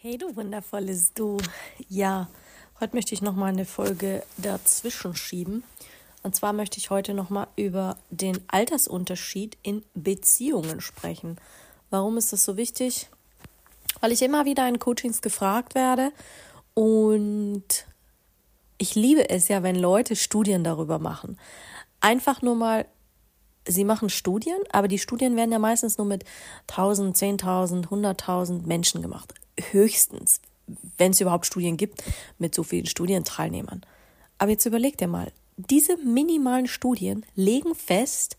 Hey du wundervolles Du. Ja, heute möchte ich noch mal eine Folge dazwischen schieben. Und zwar möchte ich heute noch mal über den Altersunterschied in Beziehungen sprechen. Warum ist das so wichtig? Weil ich immer wieder in Coachings gefragt werde und ich liebe es ja, wenn Leute Studien darüber machen. Einfach nur mal sie machen Studien, aber die Studien werden ja meistens nur mit 1000, 10.000, 100.000 Menschen gemacht höchstens, wenn es überhaupt Studien gibt, mit so vielen Studienteilnehmern. Aber jetzt überleg dir mal, diese minimalen Studien legen fest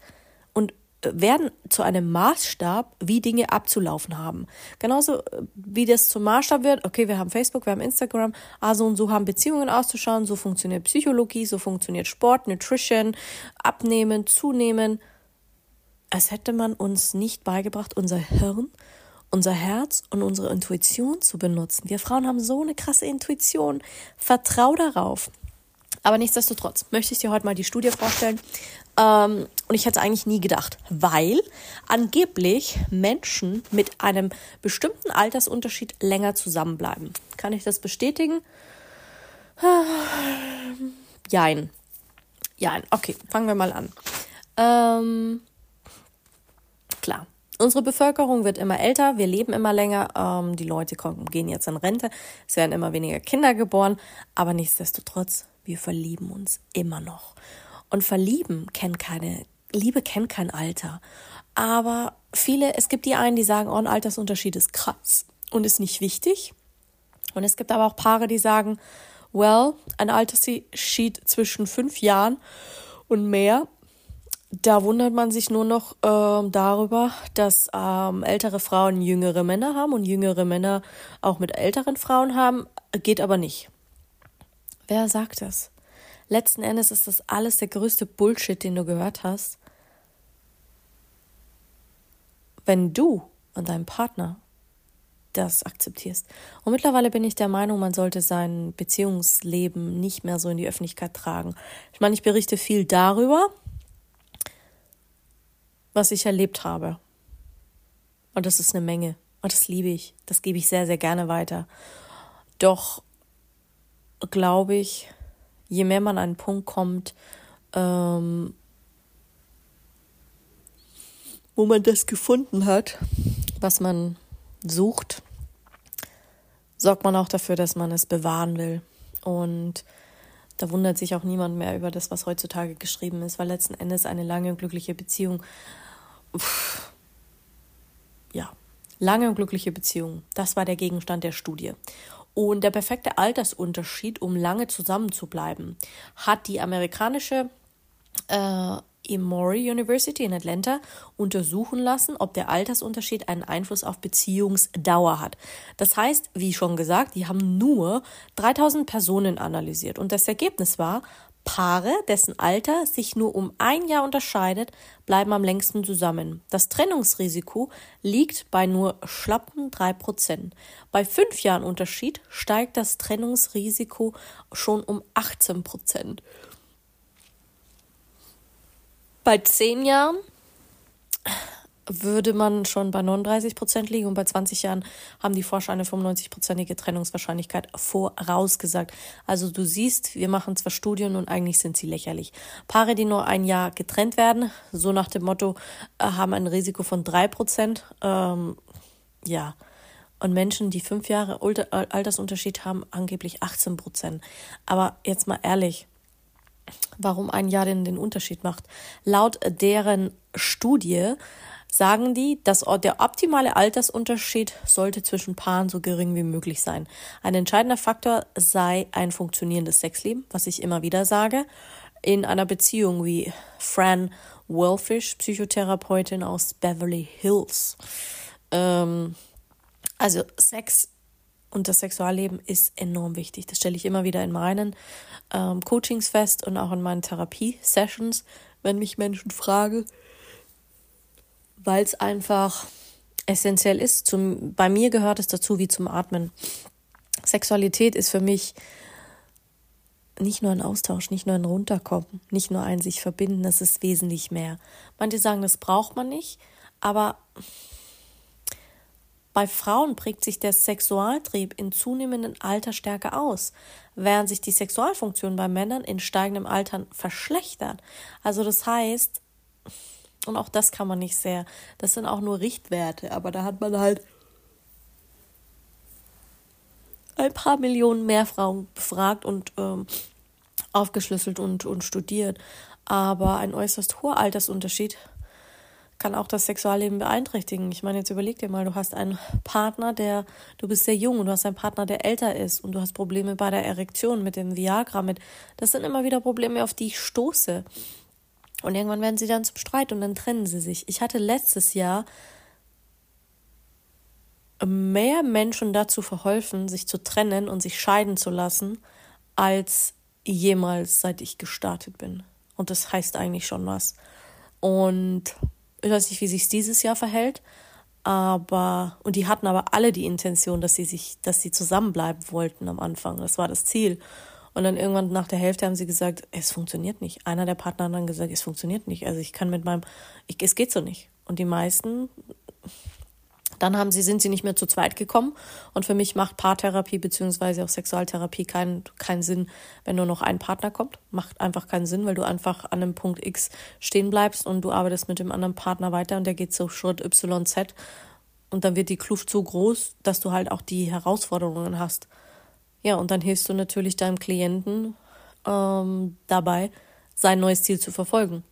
und äh, werden zu einem Maßstab, wie Dinge abzulaufen haben. Genauso äh, wie das zum Maßstab wird, okay, wir haben Facebook, wir haben Instagram, also und so haben Beziehungen auszuschauen, so funktioniert Psychologie, so funktioniert Sport, Nutrition, Abnehmen, Zunehmen. Als hätte man uns nicht beigebracht, unser Hirn unser Herz und unsere Intuition zu benutzen. Wir Frauen haben so eine krasse Intuition. Vertrau darauf. Aber nichtsdestotrotz möchte ich dir heute mal die Studie vorstellen. Ähm, und ich hätte es eigentlich nie gedacht, weil angeblich Menschen mit einem bestimmten Altersunterschied länger zusammenbleiben. Kann ich das bestätigen? Jein. Jein. Okay, fangen wir mal an. Ähm, Unsere Bevölkerung wird immer älter, wir leben immer länger, ähm, die Leute kommen, gehen jetzt in Rente, es werden immer weniger Kinder geboren, aber nichtsdestotrotz, wir verlieben uns immer noch. Und verlieben kennt keine, Liebe kennt kein Alter. Aber viele, es gibt die einen, die sagen, oh, ein Altersunterschied ist krass und ist nicht wichtig. Und es gibt aber auch Paare, die sagen, well, ein Altersunterschied zwischen fünf Jahren und mehr da wundert man sich nur noch äh, darüber, dass ähm, ältere Frauen jüngere Männer haben und jüngere Männer auch mit älteren Frauen haben, geht aber nicht. Wer sagt das? Letzten Endes ist das alles der größte Bullshit, den du gehört hast. Wenn du und dein Partner das akzeptierst. Und mittlerweile bin ich der Meinung, man sollte sein Beziehungsleben nicht mehr so in die Öffentlichkeit tragen. Ich meine, ich berichte viel darüber, was ich erlebt habe. Und das ist eine Menge. Und das liebe ich. Das gebe ich sehr, sehr gerne weiter. Doch glaube ich, je mehr man an einen Punkt kommt, ähm, wo man das gefunden hat, was man sucht, sorgt man auch dafür, dass man es bewahren will. Und da wundert sich auch niemand mehr über das, was heutzutage geschrieben ist, weil letzten Endes eine lange und glückliche Beziehung ja, lange und glückliche Beziehungen. Das war der Gegenstand der Studie. Und der perfekte Altersunterschied, um lange zusammen zu bleiben, hat die amerikanische äh, Emory University in Atlanta untersuchen lassen, ob der Altersunterschied einen Einfluss auf Beziehungsdauer hat. Das heißt, wie schon gesagt, die haben nur 3000 Personen analysiert und das Ergebnis war, Paare, dessen Alter sich nur um ein Jahr unterscheidet, bleiben am längsten zusammen. Das Trennungsrisiko liegt bei nur schlappen drei Prozent. Bei fünf Jahren Unterschied steigt das Trennungsrisiko schon um 18 Prozent. Bei zehn Jahren würde man schon bei 39 Prozent liegen und bei 20 Jahren haben die Forscher eine 95-prozentige Trennungswahrscheinlichkeit vorausgesagt. Also du siehst, wir machen zwar Studien und eigentlich sind sie lächerlich. Paare, die nur ein Jahr getrennt werden, so nach dem Motto, äh, haben ein Risiko von drei Prozent. Ähm, ja. Und Menschen, die fünf Jahre Altersunterschied haben, angeblich 18 Prozent. Aber jetzt mal ehrlich, warum ein Jahr denn den Unterschied macht? Laut deren Studie sagen die, dass der optimale Altersunterschied sollte zwischen Paaren so gering wie möglich sein. Ein entscheidender Faktor sei ein funktionierendes Sexleben, was ich immer wieder sage. In einer Beziehung wie Fran Wolfish, Psychotherapeutin aus Beverly Hills. Ähm, also Sex Und das Sexualleben ist enorm wichtig. Das stelle ich immer wieder in meinen ähm, Coachings fest und auch in meinen Therapie-Sessions, wenn mich Menschen fragen, weil es einfach essentiell ist. Zum, bei mir gehört es dazu wie zum Atmen. Sexualität ist für mich nicht nur ein Austausch, nicht nur ein Runterkommen, nicht nur ein sich verbinden, das ist wesentlich mehr. Manche sagen, das braucht man nicht, aber bei Frauen prägt sich der Sexualtrieb in zunehmendem Alter stärker aus, während sich die Sexualfunktion bei Männern in steigendem Alter verschlechtert. Also das heißt, und auch das kann man nicht sehr, das sind auch nur Richtwerte, aber da hat man halt ein paar Millionen mehr Frauen befragt und ähm, aufgeschlüsselt und, und studiert. Aber ein äußerst hoher Altersunterschied kann auch das Sexualleben beeinträchtigen. Ich meine, jetzt überleg dir mal, du hast einen Partner, der, du bist sehr jung und du hast einen Partner, der älter ist und du hast Probleme bei der Erektion mit dem Viagra, mit, das sind immer wieder Probleme, auf die ich stoße. Und irgendwann werden sie dann zum Streit und dann trennen sie sich. Ich hatte letztes Jahr mehr Menschen dazu verholfen, sich zu trennen und sich scheiden zu lassen, als jemals seit ich gestartet bin. Und das heißt eigentlich schon was. Und ich weiß nicht, wie sich dieses Jahr verhält, aber und die hatten aber alle die Intention, dass sie sich, dass sie zusammenbleiben wollten am Anfang. Das war das Ziel. Und dann irgendwann nach der Hälfte haben sie gesagt, es funktioniert nicht. Einer der Partner hat dann gesagt, es funktioniert nicht. Also ich kann mit meinem, ich, es geht so nicht. Und die meisten dann haben sie, sind sie nicht mehr zu zweit gekommen. Und für mich macht Paartherapie beziehungsweise auch Sexualtherapie keinen keinen Sinn, wenn nur noch ein Partner kommt. Macht einfach keinen Sinn, weil du einfach an einem Punkt X stehen bleibst und du arbeitest mit dem anderen Partner weiter und der geht so Schritt Y, Z. Und dann wird die Kluft so groß, dass du halt auch die Herausforderungen hast. Ja, und dann hilfst du natürlich deinem Klienten ähm, dabei, sein neues Ziel zu verfolgen.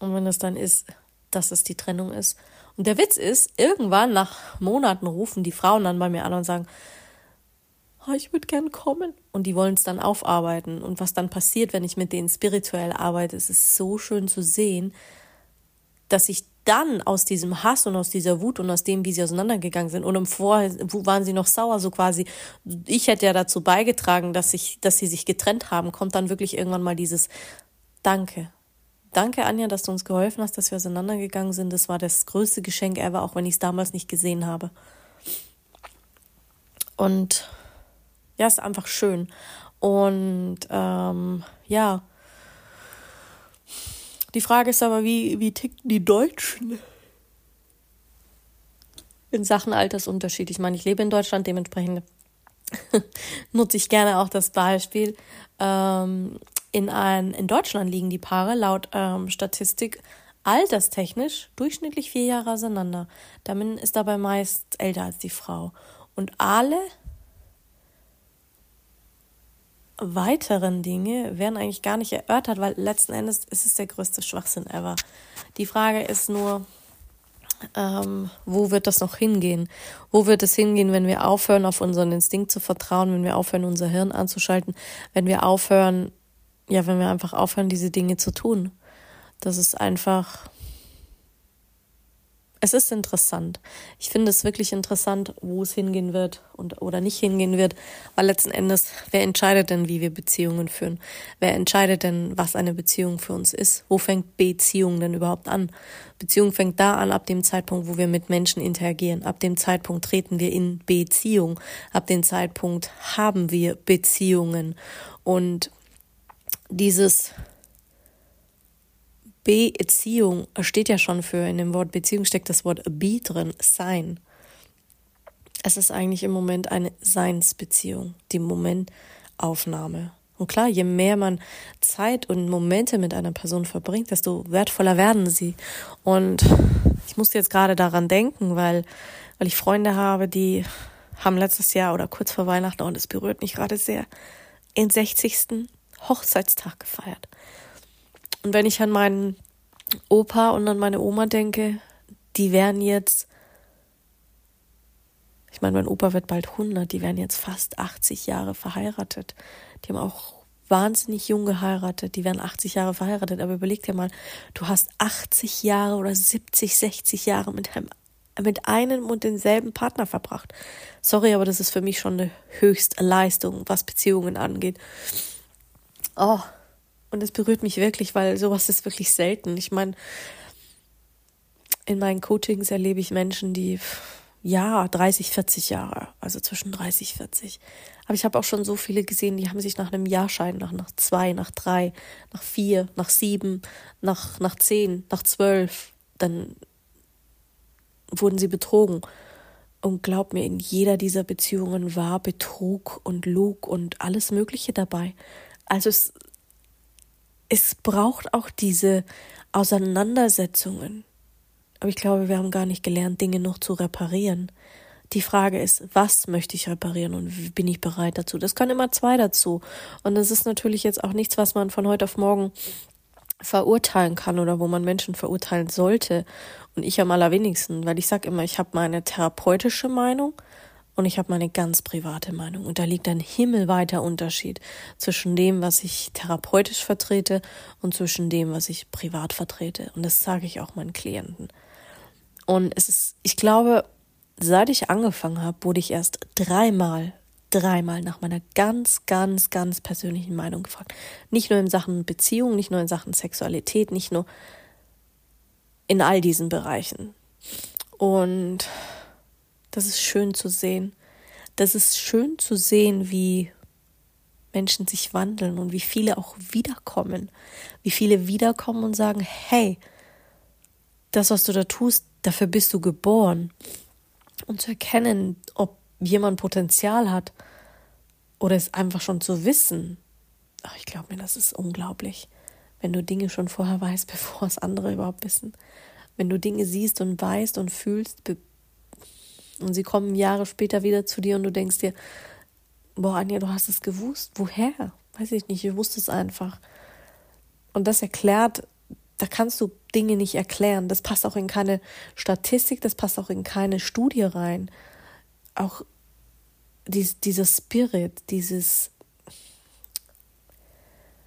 Und wenn es dann ist, dass es die Trennung ist, und der Witz ist, irgendwann nach Monaten rufen die Frauen dann bei mir an und sagen, oh, ich würde gern kommen. Und die wollen es dann aufarbeiten. Und was dann passiert, wenn ich mit denen spirituell arbeite, es ist so schön zu sehen, dass ich dann aus diesem Hass und aus dieser Wut und aus dem, wie sie auseinandergegangen sind, und im Vorher waren sie noch sauer, so quasi, ich hätte ja dazu beigetragen, dass ich, dass sie sich getrennt haben, kommt dann wirklich irgendwann mal dieses Danke. Danke, Anja, dass du uns geholfen hast, dass wir auseinandergegangen sind. Das war das größte Geschenk ever, auch wenn ich es damals nicht gesehen habe. Und ja, ist einfach schön. Und ähm, ja, die Frage ist aber, wie, wie ticken die Deutschen in Sachen Altersunterschied? Ich meine, ich lebe in Deutschland, dementsprechend nutze ich gerne auch das Beispiel. Ähm, in, ein, in Deutschland liegen die Paare laut ähm, Statistik alterstechnisch durchschnittlich vier Jahre auseinander. Der Mann ist dabei meist älter als die Frau. Und alle weiteren Dinge werden eigentlich gar nicht erörtert, weil letzten Endes ist es der größte Schwachsinn ever. Die Frage ist nur, ähm, wo wird das noch hingehen? Wo wird es hingehen, wenn wir aufhören, auf unseren Instinkt zu vertrauen, wenn wir aufhören, unser Hirn anzuschalten, wenn wir aufhören, ja, wenn wir einfach aufhören, diese Dinge zu tun. Das ist einfach, es ist interessant. Ich finde es wirklich interessant, wo es hingehen wird und oder nicht hingehen wird, weil letzten Endes, wer entscheidet denn, wie wir Beziehungen führen? Wer entscheidet denn, was eine Beziehung für uns ist? Wo fängt Beziehung denn überhaupt an? Beziehung fängt da an, ab dem Zeitpunkt, wo wir mit Menschen interagieren. Ab dem Zeitpunkt treten wir in Beziehung. Ab dem Zeitpunkt haben wir Beziehungen. Und dieses Beziehung steht ja schon für, in dem Wort Beziehung steckt das Wort be drin, sein. Es ist eigentlich im Moment eine Seinsbeziehung, die Momentaufnahme. Und klar, je mehr man Zeit und Momente mit einer Person verbringt, desto wertvoller werden sie. Und ich muss jetzt gerade daran denken, weil, weil ich Freunde habe, die haben letztes Jahr oder kurz vor Weihnachten, und es berührt mich gerade sehr, den 60. Hochzeitstag gefeiert. Und wenn ich an meinen Opa und an meine Oma denke, die wären jetzt, ich meine, mein Opa wird bald 100, die wären jetzt fast 80 Jahre verheiratet. Die haben auch wahnsinnig jung geheiratet, die wären 80 Jahre verheiratet, aber überleg dir mal, du hast 80 Jahre oder 70, 60 Jahre mit einem mit einem und denselben Partner verbracht. Sorry, aber das ist für mich schon eine Höchstleistung, was Beziehungen angeht. Oh, und es berührt mich wirklich, weil sowas ist wirklich selten. Ich meine, in meinen Coachings erlebe ich Menschen, die ja 30, 40 Jahre, also zwischen 30, 40. Aber ich habe auch schon so viele gesehen, die haben sich nach einem Jahr scheiden, nach, nach zwei, nach drei, nach vier, nach sieben, nach, nach zehn, nach zwölf, dann wurden sie betrogen. Und glaub mir, in jeder dieser Beziehungen war Betrug und Lug und alles Mögliche dabei. Also es, es braucht auch diese Auseinandersetzungen. Aber ich glaube, wir haben gar nicht gelernt, Dinge noch zu reparieren. Die Frage ist, was möchte ich reparieren und bin ich bereit dazu? Das können immer zwei dazu. Und das ist natürlich jetzt auch nichts, was man von heute auf morgen verurteilen kann oder wo man Menschen verurteilen sollte. Und ich am allerwenigsten, weil ich sage immer, ich habe meine therapeutische Meinung und ich habe meine ganz private Meinung. Und da liegt ein himmelweiter Unterschied zwischen dem, was ich therapeutisch vertrete und zwischen dem, was ich privat vertrete. Und das sage ich auch meinen Klienten. Und es ist, ich glaube, seit ich angefangen habe, wurde ich erst dreimal, dreimal nach meiner ganz, ganz, ganz persönlichen Meinung gefragt. Nicht nur in Sachen Beziehung, nicht nur in Sachen Sexualität, nicht nur in all diesen Bereichen. Und das ist schön zu sehen. Das ist schön zu sehen, wie Menschen sich wandeln und wie viele auch wiederkommen. Wie viele wiederkommen und sagen, hey, das, was du da tust, Dafür bist du geboren. Und zu erkennen, ob jemand Potenzial hat oder es einfach schon zu wissen. Ach, ich glaube mir, das ist unglaublich. Wenn du Dinge schon vorher weißt, bevor es andere überhaupt wissen. Wenn du Dinge siehst und weißt und fühlst und sie kommen Jahre später wieder zu dir und du denkst dir, boah, Anja, du hast es gewusst. Woher? Weiß ich nicht, ich wusste es einfach. Und das erklärt da kannst du Dinge nicht erklären. Das passt auch in keine Statistik, das passt auch in keine Studie rein. Auch dies, dieser Spirit, dieses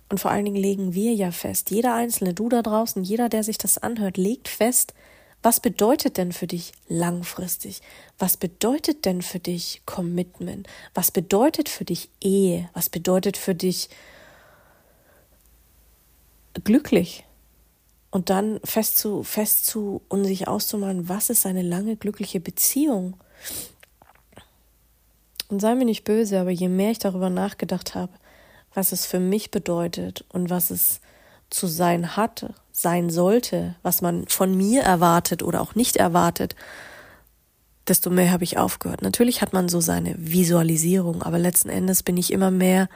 und vor allen Dingen legen wir ja fest, jeder Einzelne, du da draußen, jeder, der sich das anhört, legt fest, was bedeutet denn für dich langfristig? Was bedeutet denn für dich Commitment? Was bedeutet für dich Ehe? Was bedeutet für dich glücklich? Und dann fest zu, fest zu und sich auszumalen, was ist eine lange glückliche Beziehung? Und sei mir nicht böse, aber je mehr ich darüber nachgedacht habe, was es für mich bedeutet und was es zu sein hatte, sein sollte, was man von mir erwartet oder auch nicht erwartet, desto mehr habe ich aufgehört. Natürlich hat man so seine Visualisierung, aber letzten Endes bin ich immer mehr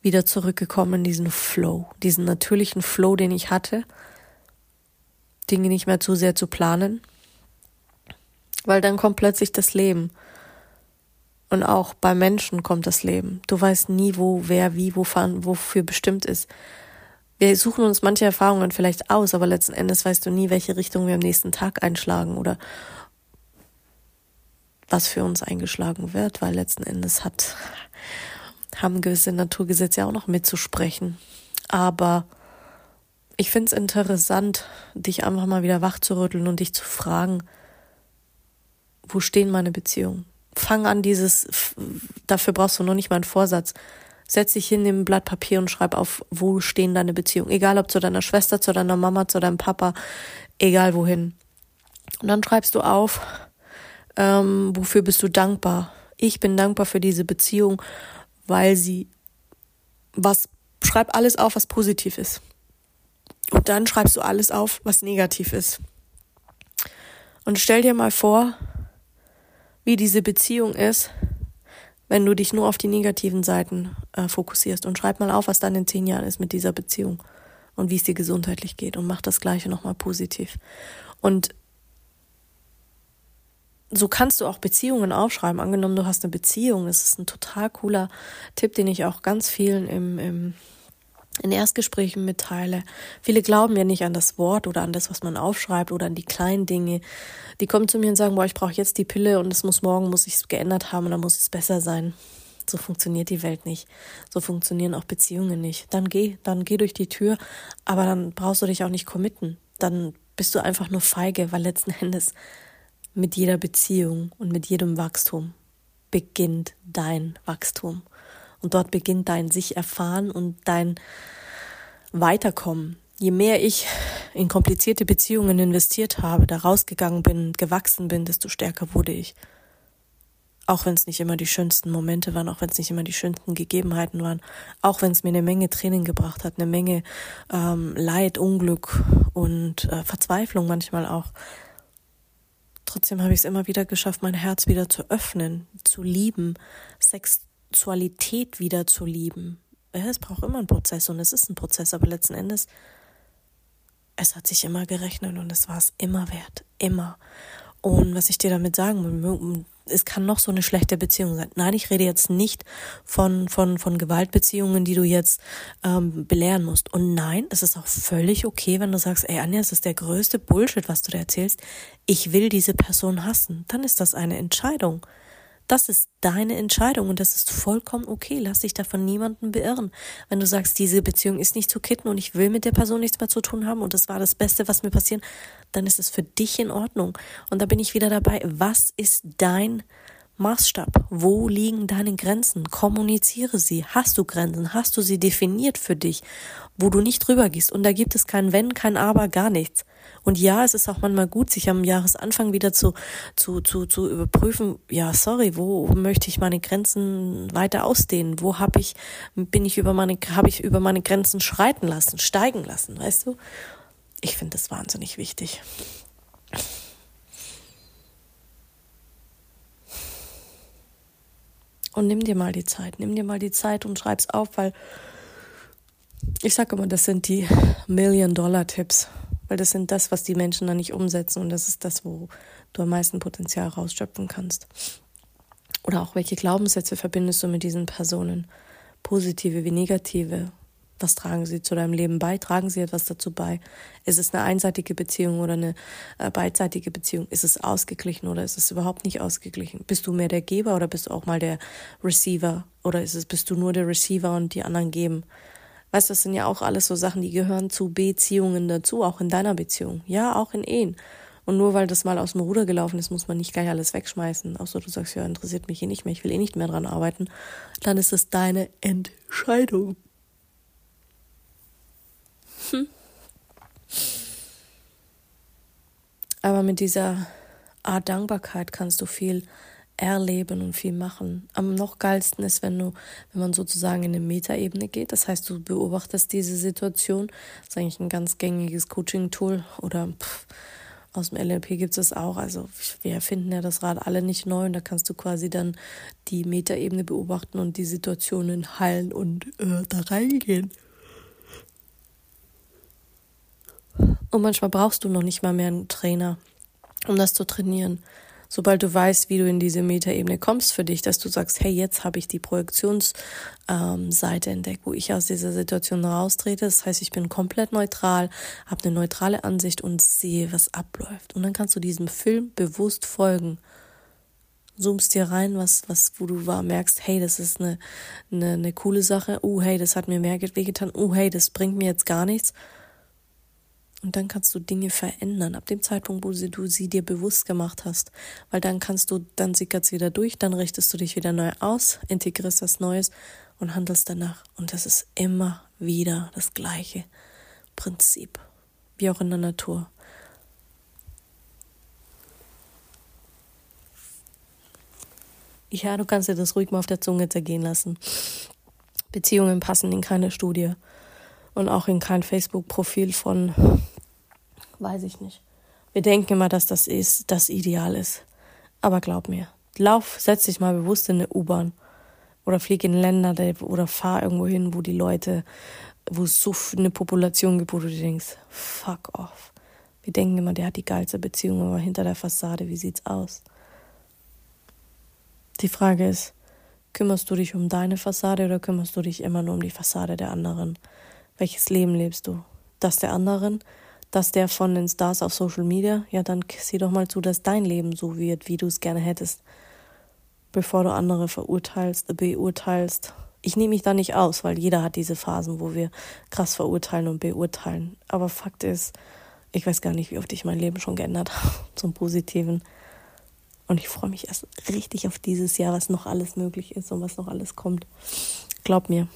wieder zurückgekommen in diesen Flow, diesen natürlichen Flow, den ich hatte Dinge nicht mehr zu sehr zu planen, weil dann kommt plötzlich das Leben. Und auch bei Menschen kommt das Leben. Du weißt nie, wo, wer, wie, wofür, bestimmt ist. Wir suchen uns manche Erfahrungen vielleicht aus, aber letzten Endes weißt du nie, welche Richtung wir am nächsten Tag einschlagen oder was für uns eingeschlagen wird, weil letzten Endes hat, haben gewisse Naturgesetze ja auch noch mitzusprechen. Aber ich finde es interessant, dich einfach mal wieder wach zu rütteln und dich zu fragen, wo stehen meine Beziehungen? Fang an, dieses, dafür brauchst du noch nicht mal einen Vorsatz. Setz dich hin, nimm ein Blatt Papier und schreib auf, wo stehen deine Beziehungen. Egal ob zu deiner Schwester, zu deiner Mama, zu deinem Papa, egal wohin. Und dann schreibst du auf, ähm, wofür bist du dankbar? Ich bin dankbar für diese Beziehung, weil sie was, schreib alles auf, was positiv ist. Und dann schreibst du alles auf, was negativ ist. Und stell dir mal vor, wie diese Beziehung ist, wenn du dich nur auf die negativen Seiten äh, fokussierst. Und schreib mal auf, was dann in zehn Jahren ist mit dieser Beziehung und wie es dir gesundheitlich geht. Und mach das Gleiche nochmal positiv. Und so kannst du auch Beziehungen aufschreiben. Angenommen, du hast eine Beziehung. Das ist ein total cooler Tipp, den ich auch ganz vielen im, im in Erstgesprächen mitteile. Viele glauben ja nicht an das Wort oder an das, was man aufschreibt oder an die kleinen Dinge. Die kommen zu mir und sagen, boah, ich brauche jetzt die Pille und es muss morgen, muss ich es geändert haben und dann muss es besser sein. So funktioniert die Welt nicht. So funktionieren auch Beziehungen nicht. Dann geh, dann geh durch die Tür, aber dann brauchst du dich auch nicht committen. Dann bist du einfach nur feige, weil letzten Endes mit jeder Beziehung und mit jedem Wachstum beginnt dein Wachstum. Und dort beginnt dein sich erfahren und dein Weiterkommen. Je mehr ich in komplizierte Beziehungen investiert habe, da rausgegangen bin, gewachsen bin, desto stärker wurde ich. Auch wenn es nicht immer die schönsten Momente waren, auch wenn es nicht immer die schönsten Gegebenheiten waren, auch wenn es mir eine Menge Training gebracht hat, eine Menge ähm, Leid, Unglück und äh, Verzweiflung manchmal auch. Trotzdem habe ich es immer wieder geschafft, mein Herz wieder zu öffnen, zu lieben, Sexualität wieder zu lieben. Es braucht immer einen Prozess und es ist ein Prozess, aber letzten Endes, es hat sich immer gerechnet und es war es immer wert. Immer. Und was ich dir damit sagen will, es kann noch so eine schlechte Beziehung sein. Nein, ich rede jetzt nicht von, von, von Gewaltbeziehungen, die du jetzt ähm, belehren musst. Und nein, es ist auch völlig okay, wenn du sagst, ey Anja, es ist der größte Bullshit, was du da erzählst. Ich will diese Person hassen. Dann ist das eine Entscheidung. Das ist deine Entscheidung und das ist vollkommen okay. Lass dich davon niemanden beirren. Wenn du sagst, diese Beziehung ist nicht zu kitten und ich will mit der Person nichts mehr zu tun haben und das war das Beste, was mir passieren, dann ist es für dich in Ordnung. Und da bin ich wieder dabei. Was ist dein Maßstab? Wo liegen deine Grenzen? Kommuniziere sie. Hast du Grenzen? Hast du sie definiert für dich, wo du nicht drüber gehst? Und da gibt es kein Wenn, kein Aber, gar nichts. Und ja, es ist auch manchmal gut, sich am Jahresanfang wieder zu, zu, zu, zu überprüfen, ja, sorry, wo möchte ich meine Grenzen weiter ausdehnen? Wo habe ich, bin ich über meine, habe ich über meine Grenzen schreiten lassen, steigen lassen, weißt du? Ich finde das wahnsinnig wichtig. Und nimm dir mal die Zeit, nimm dir mal die Zeit und schreib's auf, weil ich sage immer, das sind die Million-Dollar-Tipps weil das sind das, was die Menschen dann nicht umsetzen und das ist das, wo du am meisten Potenzial rausschöpfen kannst. Oder auch welche Glaubenssätze verbindest du mit diesen Personen? Positive wie negative. Was tragen sie zu deinem Leben bei? Tragen sie etwas dazu bei? Ist es eine einseitige Beziehung oder eine äh, beidseitige Beziehung? Ist es ausgeglichen oder ist es überhaupt nicht ausgeglichen? Bist du mehr der Geber oder bist du auch mal der Receiver? Oder ist es, bist du nur der Receiver und die anderen geben? Weißt du, das sind ja auch alles so Sachen, die gehören zu Beziehungen dazu, auch in deiner Beziehung. Ja, auch in Ehen. Und nur weil das mal aus dem Ruder gelaufen ist, muss man nicht gleich alles wegschmeißen. Außer du sagst, ja, interessiert mich hier nicht mehr, ich will eh nicht mehr dran arbeiten. Dann ist es deine Entscheidung. Hm. Aber mit dieser Art Dankbarkeit kannst du viel erleben und viel machen. Am noch geilsten ist, wenn du, wenn man sozusagen in eine Metaebene geht. Das heißt, du beobachtest diese Situation. Das ist eigentlich ein ganz gängiges Coaching-Tool oder pff, aus dem LLP gibt es auch. Also wir erfinden ja das Rad alle nicht neu und da kannst du quasi dann die Metaebene beobachten und die Situationen heilen und äh, da reingehen. Und manchmal brauchst du noch nicht mal mehr einen Trainer, um das zu trainieren sobald du weißt, wie du in diese Metaebene kommst für dich, dass du sagst, hey, jetzt habe ich die Projektionsseite ähm, entdeckt, wo ich aus dieser Situation raustrete. Das heißt, ich bin komplett neutral, habe eine neutrale Ansicht und sehe, was abläuft. Und dann kannst du diesem Film bewusst folgen. Zoomst dir rein, was, was, wo du war, merkst, hey, das ist eine, eine, eine coole Sache. Oh, hey, das hat mir mehr wehgetan. Oh, hey, das bringt mir jetzt gar nichts. Und dann kannst du Dinge verändern, ab dem Zeitpunkt, wo sie, du sie dir bewusst gemacht hast. Weil dann kannst du, dann sickert wieder durch, dann richtest du dich wieder neu aus, integrierst was Neues und handelst danach. Und das ist immer wieder das gleiche Prinzip, wie auch in der Natur. Ja, du kannst dir das ruhig mal auf der Zunge zergehen lassen. Beziehungen passen in keine Studie und auch in kein Facebook-Profil von Weiß ich nicht. Wir denken immer, dass das ist, das Ideal ist. Aber glaub mir, lauf, setz dich mal bewusst in eine U-Bahn oder flieg in Länder oder fahr irgendwo hin, wo die Leute, wo es so eine Population gibt, wo du denkst, fuck off. Wir denken immer, der hat die geilste Beziehung, aber hinter der Fassade, wie sieht's aus? Die Frage ist, kümmerst du dich um deine Fassade oder kümmerst du dich immer nur um die Fassade der anderen? Welches Leben lebst du? Das der anderen dass der von den Stars auf Social Media, ja, dann sieh doch mal zu, dass dein Leben so wird, wie du es gerne hättest, bevor du andere verurteilst, beurteilst. Ich nehme mich da nicht aus, weil jeder hat diese Phasen, wo wir krass verurteilen und beurteilen. Aber Fakt ist, ich weiß gar nicht, wie oft ich mein Leben schon geändert habe zum Positiven. Und ich freue mich erst richtig auf dieses Jahr, was noch alles möglich ist und was noch alles kommt. Glaub mir.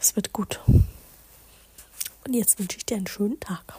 Es wird gut. Und jetzt wünsche ich dir einen schönen Tag.